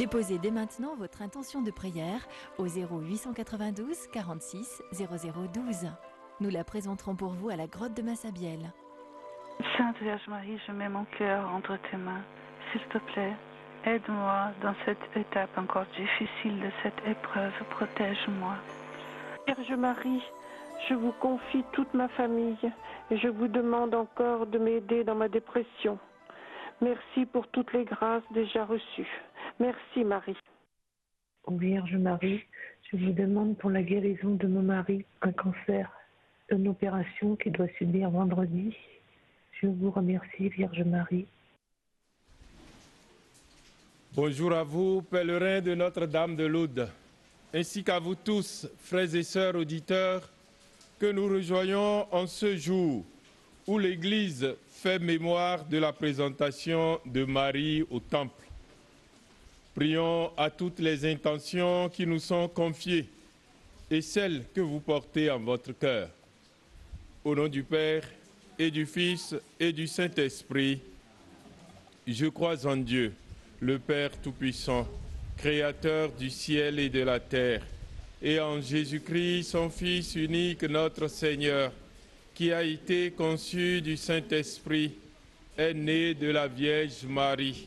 Déposez dès maintenant votre intention de prière au 0892 46 0012. Nous la présenterons pour vous à la grotte de Massabielle. Sainte Vierge Marie, je mets mon cœur entre tes mains. S'il te plaît, aide-moi dans cette étape encore difficile de cette épreuve. Protège-moi. Vierge Marie, je vous confie toute ma famille et je vous demande encore de m'aider dans ma dépression. Merci pour toutes les grâces déjà reçues. Merci Marie. Vierge Marie, je vous demande pour la guérison de mon mari, un cancer, une opération qu'il doit subir vendredi. Je vous remercie, Vierge Marie. Bonjour à vous, pèlerins de Notre-Dame de Lourdes, ainsi qu'à vous tous, frères et sœurs auditeurs, que nous rejoignons en ce jour où l'Église fait mémoire de la présentation de Marie au Temple. Prions à toutes les intentions qui nous sont confiées et celles que vous portez en votre cœur. Au nom du Père et du Fils et du Saint-Esprit, je crois en Dieu, le Père Tout-Puissant, Créateur du ciel et de la terre, et en Jésus-Christ, son Fils unique, notre Seigneur, qui a été conçu du Saint-Esprit, est né de la Vierge Marie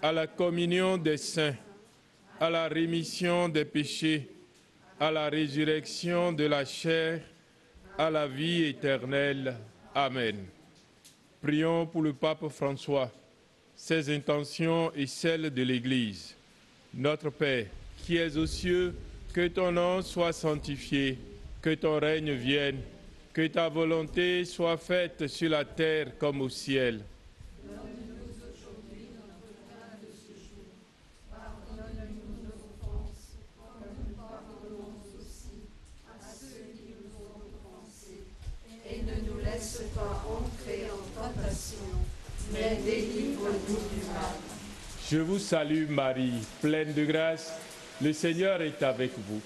à la communion des saints, à la rémission des péchés, à la résurrection de la chair, à la vie éternelle. Amen. Prions pour le pape François, ses intentions et celles de l'Église. Notre Père, qui es aux cieux, que ton nom soit sanctifié, que ton règne vienne, que ta volonté soit faite sur la terre comme au ciel. Je vous salue Marie, pleine de grâce. Le Seigneur est avec vous.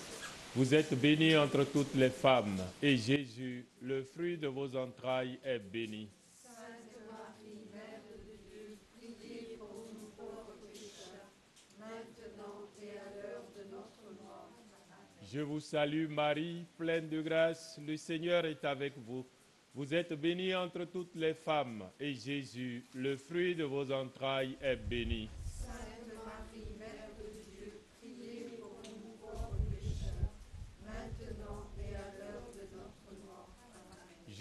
Vous êtes bénie entre toutes les femmes, et Jésus, le fruit de vos entrailles, est béni. Je vous salue Marie, pleine de grâce. Le Seigneur est avec vous. Vous êtes bénie entre toutes les femmes, et Jésus, le fruit de vos entrailles, est béni. Sainte Marie, Mère de Dieu, priez pour nous pauvres pécheurs, maintenant et à l'heure de notre mort. Amen.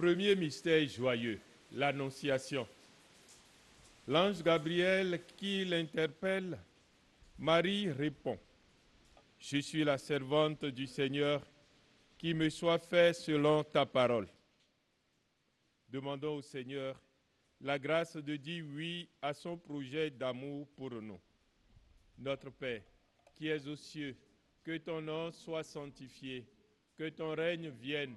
Premier mystère joyeux, l'Annonciation. L'ange Gabriel qui l'interpelle, Marie répond, Je suis la servante du Seigneur, qui me soit fait selon ta parole. Demandons au Seigneur la grâce de dire oui à son projet d'amour pour nous. Notre Père, qui es aux cieux, que ton nom soit sanctifié, que ton règne vienne,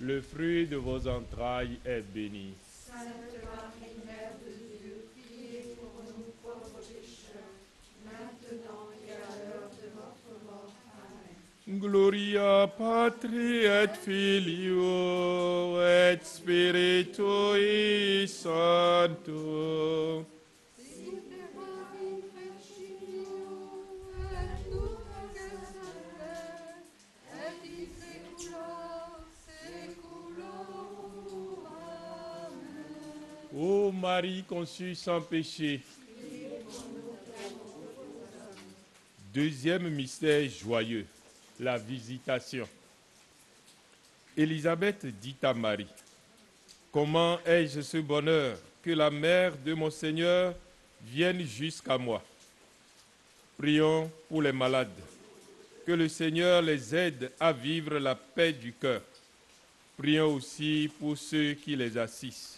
le fruit de vos entrailles, est béni. Sainte Marie, Mère de Dieu, priez pour nous pauvres pécheurs, maintenant et à l'heure de notre mort. Amen. Gloria Patri et Filio et Spiritui Sancto. Ô Marie conçue sans péché. Deuxième mystère joyeux, la visitation. Élisabeth dit à Marie, Comment ai-je ce bonheur que la mère de mon Seigneur vienne jusqu'à moi? Prions pour les malades, que le Seigneur les aide à vivre la paix du cœur. Prions aussi pour ceux qui les assistent.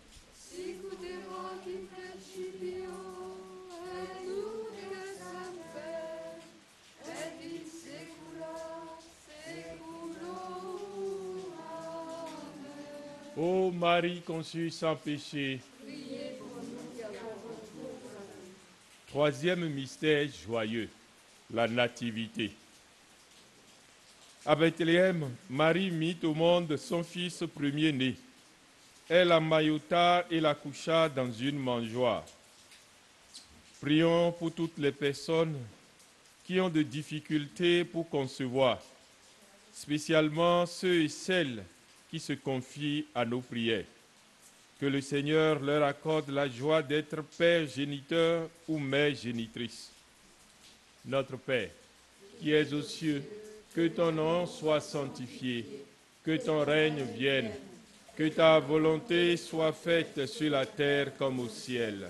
Marie conçue sans péché. Troisième mystère joyeux, la nativité. À Bethléem, Marie mit au monde son fils premier-né. Elle l'emmaillota et la coucha dans une mangeoire. Prions pour toutes les personnes qui ont de difficultés pour concevoir, spécialement ceux et celles qui se confient à nos prières. Que le Seigneur leur accorde la joie d'être père géniteur ou mère génitrice. Notre Père, qui es aux cieux, que ton nom soit sanctifié, que ton règne vienne, que ta volonté soit faite sur la terre comme au ciel.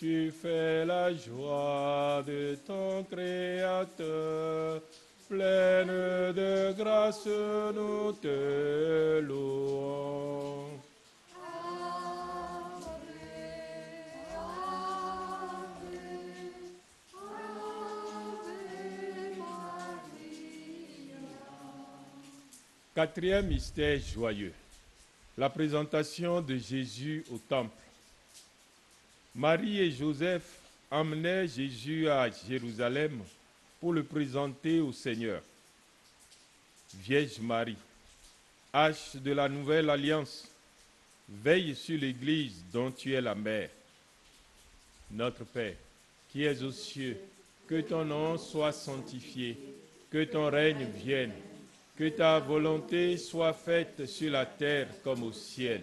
tu fais la joie de ton Créateur, pleine de grâce, nous te louons. Quatrième mystère joyeux, la présentation de Jésus au temple. Marie et Joseph emmenaient Jésus à Jérusalem pour le présenter au Seigneur. Vierge Marie, hache de la nouvelle alliance, veille sur l'Église dont tu es la mère. Notre Père, qui es aux cieux, que ton nom soit sanctifié, que ton règne vienne que ta volonté soit faite sur la terre comme au ciel.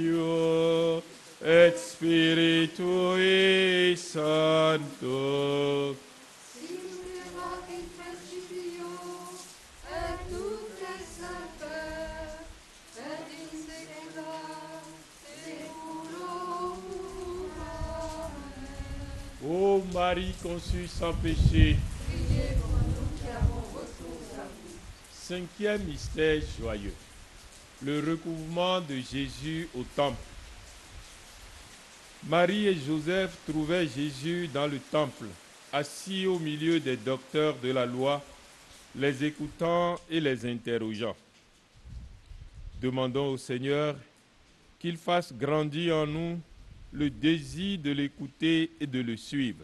Marie conçue sans péché, cinquième mystère joyeux, le recouvrement de Jésus au temple. Marie et Joseph trouvaient Jésus dans le temple, assis au milieu des docteurs de la loi, les écoutant et les interrogeant. Demandons au Seigneur qu'il fasse grandir en nous le désir de l'écouter et de le suivre.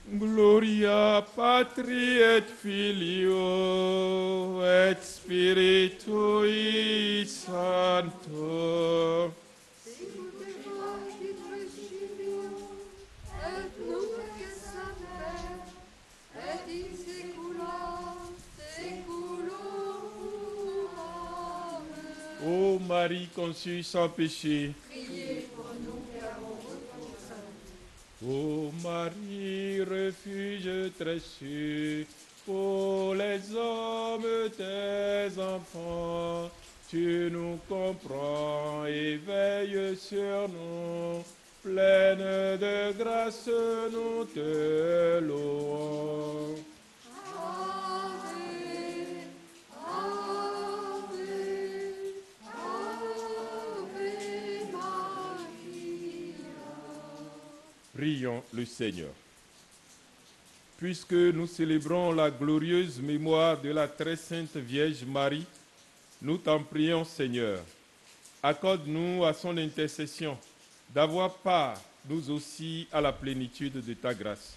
Gloria Patri et Filio et Spiritui Sancto. Ô Marie conçue sans péché, Priez pour nous qui avons recours à vous. Ô Marie, refuge très sûr pour les hommes tes enfants, tu nous comprends et veilles sur nous. Pleine de grâce, nous te louons. Prions le Seigneur. Puisque nous célébrons la glorieuse mémoire de la très sainte Vierge Marie, nous t'en prions Seigneur. Accorde-nous à son intercession d'avoir part, nous aussi, à la plénitude de ta grâce.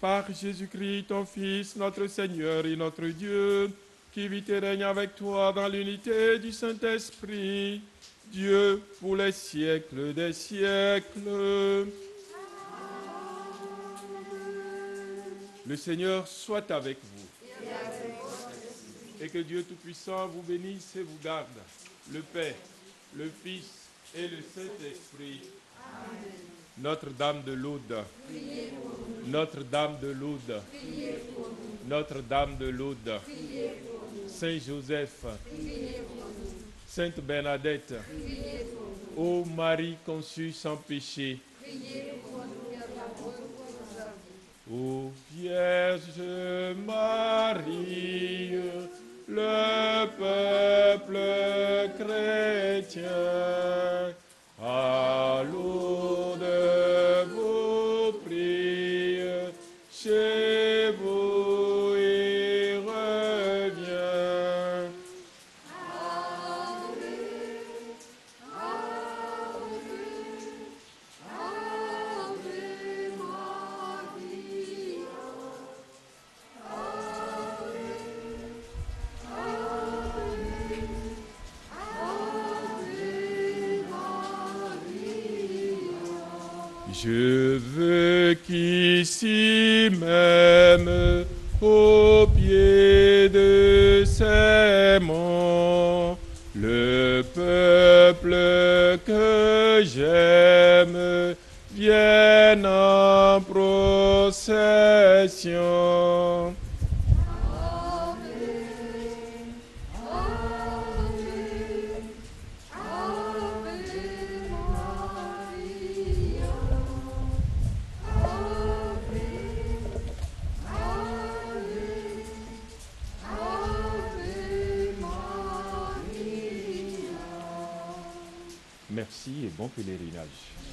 Par Jésus-Christ, ton Fils, notre Seigneur et notre Dieu, qui vit et règne avec toi dans l'unité du Saint-Esprit, Dieu pour les siècles des siècles. Le Seigneur soit avec vous. Et que Dieu Tout-Puissant vous bénisse et vous garde. Le Père, le Fils et le Saint-Esprit. Notre-Dame de Lourdes. Notre-Dame de Lourdes. Notre-Dame de Lourdes. Saint Joseph. Sainte Bernadette. Ô Marie conçue sans péché. Ô Vierge Marie, le peuple chrétien, à qu'ici même, au pied de ces monts, le peuple que j'aime vienne en procession. Merci et bon pèlerinage.